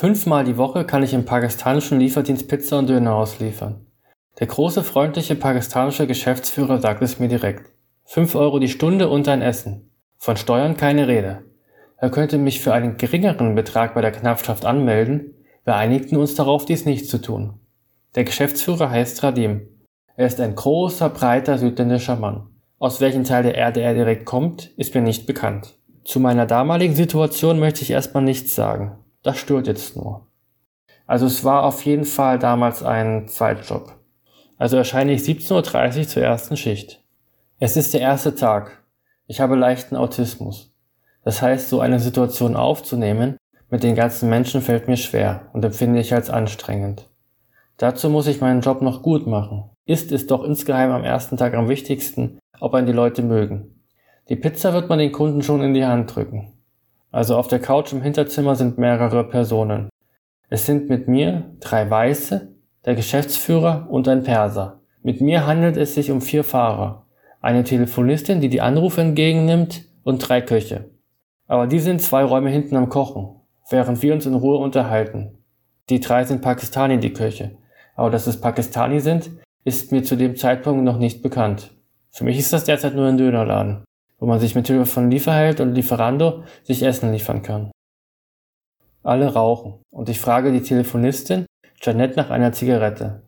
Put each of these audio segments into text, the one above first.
Fünfmal die Woche kann ich im pakistanischen Lieferdienst Pizza und Döner ausliefern. Der große freundliche pakistanische Geschäftsführer sagt es mir direkt. Fünf Euro die Stunde und ein Essen. Von Steuern keine Rede. Er könnte mich für einen geringeren Betrag bei der Knappschaft anmelden, wir einigten uns darauf, dies nicht zu tun. Der Geschäftsführer heißt Radim. Er ist ein großer, breiter südländischer Mann. Aus welchem Teil der Erde er direkt kommt, ist mir nicht bekannt. Zu meiner damaligen Situation möchte ich erstmal nichts sagen. Das stört jetzt nur. Also es war auf jeden Fall damals ein Zweitjob. Also erscheine ich 17.30 Uhr zur ersten Schicht. Es ist der erste Tag. Ich habe leichten Autismus. Das heißt, so eine Situation aufzunehmen mit den ganzen Menschen fällt mir schwer und empfinde ich als anstrengend. Dazu muss ich meinen Job noch gut machen. Ist es doch insgeheim am ersten Tag am wichtigsten, ob einen die Leute mögen. Die Pizza wird man den Kunden schon in die Hand drücken. Also auf der Couch im Hinterzimmer sind mehrere Personen. Es sind mit mir drei Weiße, der Geschäftsführer und ein Perser. Mit mir handelt es sich um vier Fahrer, eine Telefonistin, die die Anrufe entgegennimmt und drei Köche. Aber die sind zwei Räume hinten am Kochen, während wir uns in Ruhe unterhalten. Die drei sind Pakistani, die Köche. Aber dass es Pakistani sind, ist mir zu dem Zeitpunkt noch nicht bekannt. Für mich ist das derzeit nur ein Dönerladen wo man sich mit Hilfe von Lieferheld und Lieferando sich Essen liefern kann. Alle rauchen und ich frage die Telefonistin Janette nach einer Zigarette.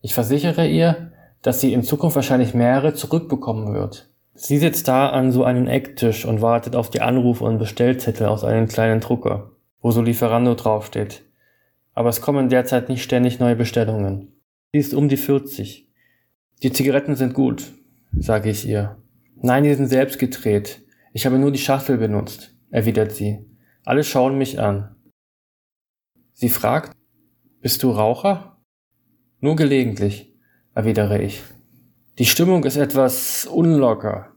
Ich versichere ihr, dass sie in Zukunft wahrscheinlich mehrere zurückbekommen wird. Sie sitzt da an so einem Ecktisch und wartet auf die Anrufe und Bestellzettel aus einem kleinen Drucker, wo so Lieferando draufsteht. Aber es kommen derzeit nicht ständig neue Bestellungen. Sie ist um die 40. Die Zigaretten sind gut, sage ich ihr. Nein, die sind selbst gedreht. Ich habe nur die Schachtel benutzt, erwidert sie. Alle schauen mich an. Sie fragt, bist du Raucher? Nur gelegentlich, erwidere ich. Die Stimmung ist etwas unlocker.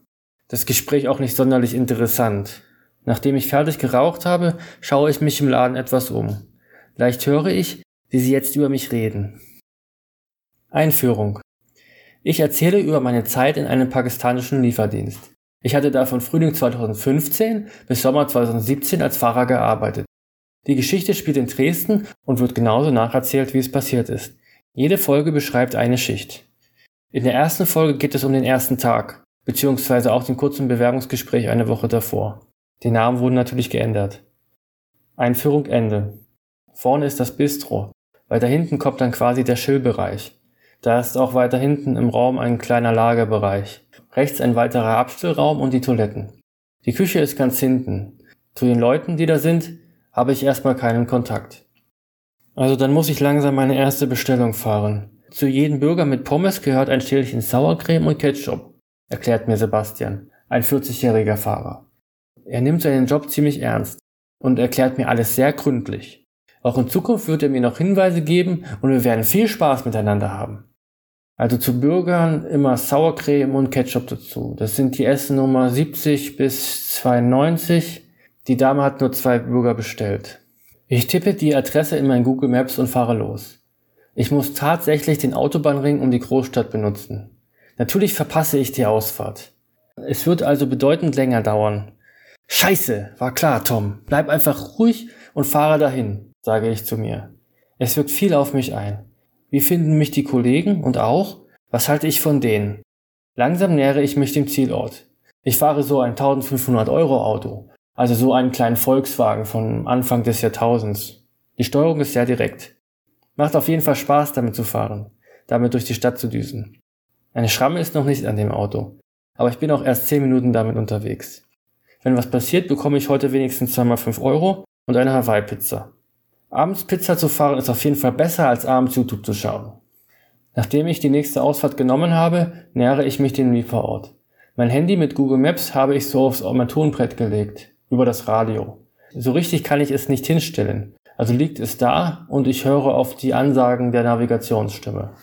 Das Gespräch auch nicht sonderlich interessant. Nachdem ich fertig geraucht habe, schaue ich mich im Laden etwas um. Leicht höre ich, wie sie jetzt über mich reden. Einführung. Ich erzähle über meine Zeit in einem pakistanischen Lieferdienst. Ich hatte da von Frühling 2015 bis Sommer 2017 als Fahrer gearbeitet. Die Geschichte spielt in Dresden und wird genauso nacherzählt, wie es passiert ist. Jede Folge beschreibt eine Schicht. In der ersten Folge geht es um den ersten Tag, beziehungsweise auch den kurzen Bewerbungsgespräch eine Woche davor. Die Namen wurden natürlich geändert. Einführung Ende. Vorne ist das Bistro. Weiter hinten kommt dann quasi der Schillbereich. Da ist auch weiter hinten im Raum ein kleiner Lagerbereich. Rechts ein weiterer Abstellraum und die Toiletten. Die Küche ist ganz hinten. Zu den Leuten, die da sind, habe ich erstmal keinen Kontakt. Also dann muss ich langsam meine erste Bestellung fahren. Zu jedem Bürger mit Pommes gehört ein Schälchen Sauercreme und Ketchup, erklärt mir Sebastian, ein 40-jähriger Fahrer. Er nimmt seinen Job ziemlich ernst und erklärt mir alles sehr gründlich. Auch in Zukunft wird er mir noch Hinweise geben und wir werden viel Spaß miteinander haben. Also zu Bürgern immer Sauercreme und Ketchup dazu. Das sind die Essen Nummer 70 bis 92. Die Dame hat nur zwei Bürger bestellt. Ich tippe die Adresse in mein Google Maps und fahre los. Ich muss tatsächlich den Autobahnring um die Großstadt benutzen. Natürlich verpasse ich die Ausfahrt. Es wird also bedeutend länger dauern. Scheiße, war klar, Tom. Bleib einfach ruhig und fahre dahin, sage ich zu mir. Es wirkt viel auf mich ein. Wie finden mich die Kollegen und auch, was halte ich von denen? Langsam nähere ich mich dem Zielort. Ich fahre so ein 1500 Euro Auto, also so einen kleinen Volkswagen von Anfang des Jahrtausends. Die Steuerung ist sehr direkt. Macht auf jeden Fall Spaß, damit zu fahren, damit durch die Stadt zu düsen. Eine Schramme ist noch nicht an dem Auto, aber ich bin auch erst 10 Minuten damit unterwegs. Wenn was passiert, bekomme ich heute wenigstens zweimal 5 Euro und eine Hawaii-Pizza. Abends Pizza zu fahren ist auf jeden Fall besser als abends YouTube zu schauen. Nachdem ich die nächste Ausfahrt genommen habe, nähere ich mich dem Lieferort. Mein Handy mit Google Maps habe ich so aufs Armaturenbrett gelegt, über das Radio. So richtig kann ich es nicht hinstellen, also liegt es da und ich höre auf die Ansagen der Navigationsstimme.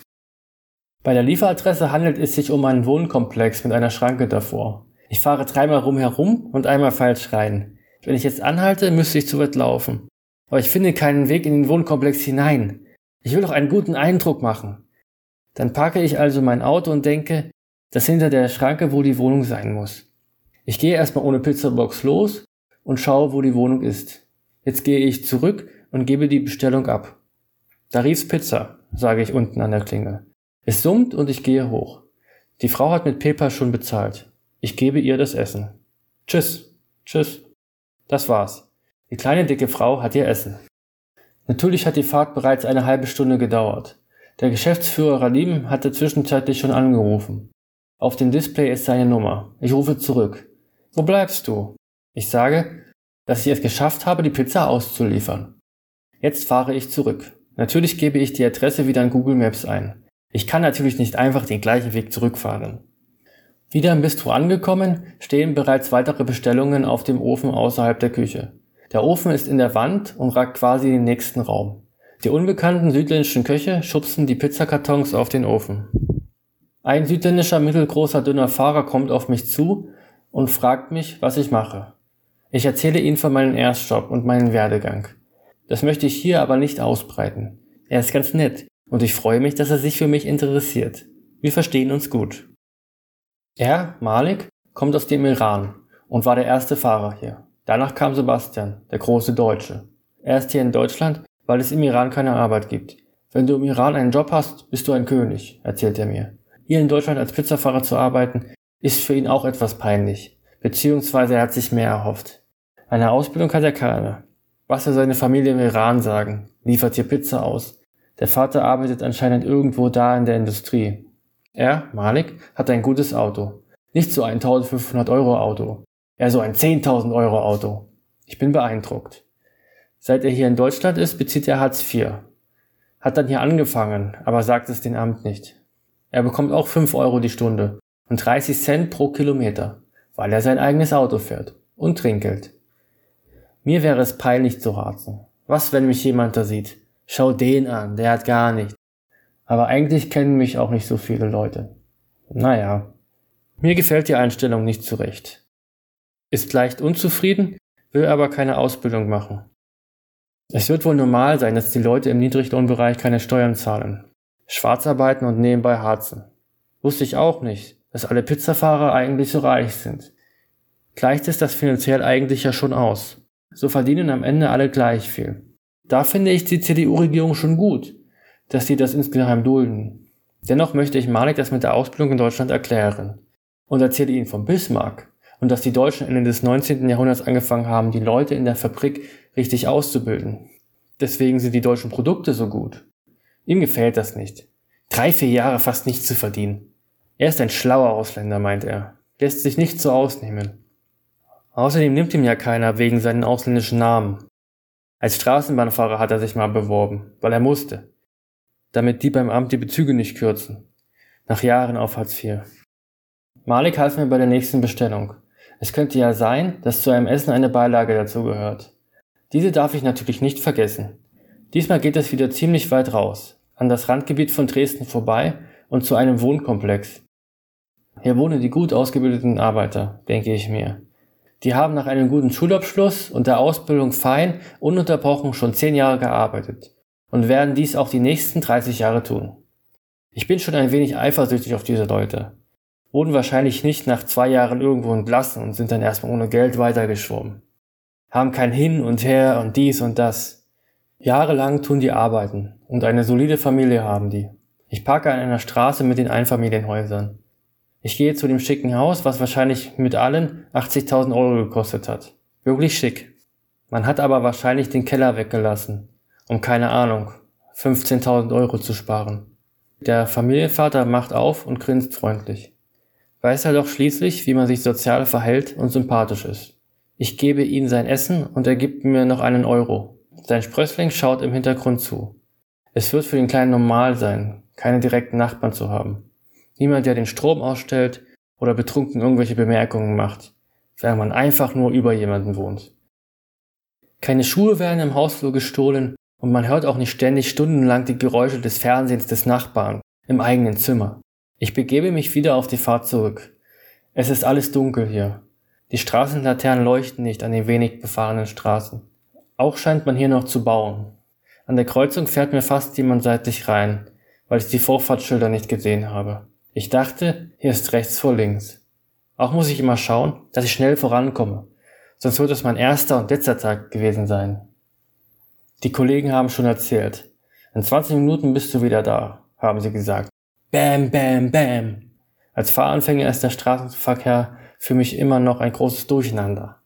Bei der Lieferadresse handelt es sich um einen Wohnkomplex mit einer Schranke davor. Ich fahre dreimal rumherum und einmal falsch rein. Wenn ich jetzt anhalte, müsste ich zu weit laufen aber ich finde keinen Weg in den Wohnkomplex hinein. Ich will doch einen guten Eindruck machen. Dann parke ich also mein Auto und denke, dass hinter der Schranke wohl die Wohnung sein muss. Ich gehe erstmal ohne Pizzabox los und schaue, wo die Wohnung ist. Jetzt gehe ich zurück und gebe die Bestellung ab. Da rief's Pizza, sage ich unten an der Klingel. Es summt und ich gehe hoch. Die Frau hat mit PayPal schon bezahlt. Ich gebe ihr das Essen. Tschüss. Tschüss. Das war's. Die kleine dicke Frau hat ihr Essen. Natürlich hat die Fahrt bereits eine halbe Stunde gedauert. Der Geschäftsführer Ralim hatte zwischenzeitlich schon angerufen. Auf dem Display ist seine Nummer. Ich rufe zurück. Wo bleibst du? Ich sage, dass ich es geschafft habe, die Pizza auszuliefern. Jetzt fahre ich zurück. Natürlich gebe ich die Adresse wieder in Google Maps ein. Ich kann natürlich nicht einfach den gleichen Weg zurückfahren. Wieder im Bistro angekommen, stehen bereits weitere Bestellungen auf dem Ofen außerhalb der Küche. Der Ofen ist in der Wand und ragt quasi in den nächsten Raum. Die unbekannten südländischen Köche schubsen die Pizzakartons auf den Ofen. Ein südländischer mittelgroßer dünner Fahrer kommt auf mich zu und fragt mich, was ich mache. Ich erzähle ihm von meinem Erstjob und meinen Werdegang. Das möchte ich hier aber nicht ausbreiten. Er ist ganz nett und ich freue mich, dass er sich für mich interessiert. Wir verstehen uns gut. Er, Malik, kommt aus dem Iran und war der erste Fahrer hier. Danach kam Sebastian, der große Deutsche. Er ist hier in Deutschland, weil es im Iran keine Arbeit gibt. Wenn du im Iran einen Job hast, bist du ein König, erzählt er mir. Hier in Deutschland als Pizzafahrer zu arbeiten, ist für ihn auch etwas peinlich, beziehungsweise er hat sich mehr erhofft. Eine Ausbildung hat er keine. Was soll seine Familie im Iran sagen? Liefert hier Pizza aus. Der Vater arbeitet anscheinend irgendwo da in der Industrie. Er, Malik, hat ein gutes Auto. Nicht so ein 1500 Euro Auto. Er so ein 10.000 Euro Auto. Ich bin beeindruckt. Seit er hier in Deutschland ist, bezieht er Hartz IV. Hat dann hier angefangen, aber sagt es den Amt nicht. Er bekommt auch 5 Euro die Stunde und 30 Cent pro Kilometer, weil er sein eigenes Auto fährt und Trinkgeld. Mir wäre es peinlich zu raten. Was, wenn mich jemand da sieht? Schau den an, der hat gar nichts. Aber eigentlich kennen mich auch nicht so viele Leute. Naja, mir gefällt die Einstellung nicht zurecht. Ist leicht unzufrieden, will aber keine Ausbildung machen. Es wird wohl normal sein, dass die Leute im Niedriglohnbereich keine Steuern zahlen, schwarz arbeiten und nebenbei harzen. Wusste ich auch nicht, dass alle Pizzafahrer eigentlich so reich sind. Gleicht es das finanziell eigentlich ja schon aus. So verdienen am Ende alle gleich viel. Da finde ich die CDU-Regierung schon gut, dass sie das insgeheim dulden. Dennoch möchte ich Malik das mit der Ausbildung in Deutschland erklären und erzähle ihnen von Bismarck und dass die Deutschen Ende des 19. Jahrhunderts angefangen haben, die Leute in der Fabrik richtig auszubilden. Deswegen sind die deutschen Produkte so gut. Ihm gefällt das nicht. Drei, vier Jahre fast nichts zu verdienen. Er ist ein schlauer Ausländer, meint er. Lässt sich nicht so ausnehmen. Außerdem nimmt ihm ja keiner wegen seinen ausländischen Namen. Als Straßenbahnfahrer hat er sich mal beworben, weil er musste. Damit die beim Amt die Bezüge nicht kürzen. Nach Jahren auf Hartz IV. Malik half mir bei der nächsten Bestellung. Es könnte ja sein, dass zu einem Essen eine Beilage dazugehört. Diese darf ich natürlich nicht vergessen. Diesmal geht es wieder ziemlich weit raus, an das Randgebiet von Dresden vorbei und zu einem Wohnkomplex. Hier wohnen die gut ausgebildeten Arbeiter, denke ich mir. Die haben nach einem guten Schulabschluss und der Ausbildung fein ununterbrochen schon zehn Jahre gearbeitet und werden dies auch die nächsten 30 Jahre tun. Ich bin schon ein wenig eifersüchtig auf diese Leute. Wurden wahrscheinlich nicht nach zwei Jahren irgendwo entlassen und sind dann erstmal ohne Geld weitergeschwommen. Haben kein Hin und Her und dies und das. Jahrelang tun die arbeiten und eine solide Familie haben die. Ich parke an einer Straße mit den Einfamilienhäusern. Ich gehe zu dem schicken Haus, was wahrscheinlich mit allen 80.000 Euro gekostet hat. Wirklich schick. Man hat aber wahrscheinlich den Keller weggelassen, um keine Ahnung, 15.000 Euro zu sparen. Der Familienvater macht auf und grinst freundlich. Weiß er doch schließlich, wie man sich sozial verhält und sympathisch ist. Ich gebe ihm sein Essen und er gibt mir noch einen Euro. Sein Sprössling schaut im Hintergrund zu. Es wird für den Kleinen normal sein, keine direkten Nachbarn zu haben. Niemand, der den Strom ausstellt oder betrunken irgendwelche Bemerkungen macht, während man einfach nur über jemanden wohnt. Keine Schuhe werden im Hausflur gestohlen und man hört auch nicht ständig stundenlang die Geräusche des Fernsehens des Nachbarn im eigenen Zimmer. Ich begebe mich wieder auf die Fahrt zurück. Es ist alles dunkel hier. Die Straßenlaternen leuchten nicht an den wenig befahrenen Straßen. Auch scheint man hier noch zu bauen. An der Kreuzung fährt mir fast jemand seitlich rein, weil ich die Vorfahrtsschilder nicht gesehen habe. Ich dachte, hier ist rechts vor links. Auch muss ich immer schauen, dass ich schnell vorankomme, sonst wird es mein erster und letzter Tag gewesen sein. Die Kollegen haben schon erzählt. In 20 Minuten bist du wieder da, haben sie gesagt. Bam, bam, bam. Als Fahranfänger ist der Straßenverkehr für mich immer noch ein großes Durcheinander.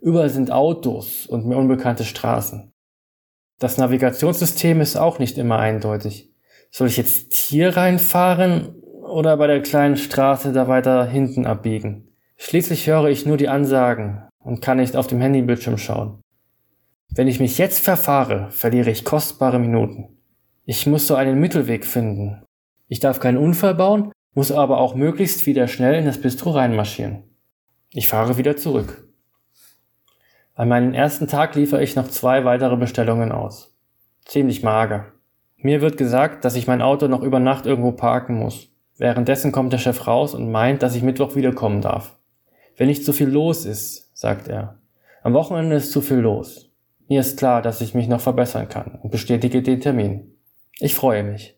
Überall sind Autos und mir unbekannte Straßen. Das Navigationssystem ist auch nicht immer eindeutig. Soll ich jetzt hier reinfahren oder bei der kleinen Straße da weiter hinten abbiegen? Schließlich höre ich nur die Ansagen und kann nicht auf dem Handybildschirm schauen. Wenn ich mich jetzt verfahre, verliere ich kostbare Minuten. Ich muss so einen Mittelweg finden. Ich darf keinen Unfall bauen, muss aber auch möglichst wieder schnell in das Bistro reinmarschieren. Ich fahre wieder zurück. An meinem ersten Tag liefere ich noch zwei weitere Bestellungen aus. Ziemlich mager. Mir wird gesagt, dass ich mein Auto noch über Nacht irgendwo parken muss. Währenddessen kommt der Chef raus und meint, dass ich Mittwoch wiederkommen darf. Wenn nicht zu viel los ist, sagt er. Am Wochenende ist zu viel los. Mir ist klar, dass ich mich noch verbessern kann und bestätige den Termin. Ich freue mich.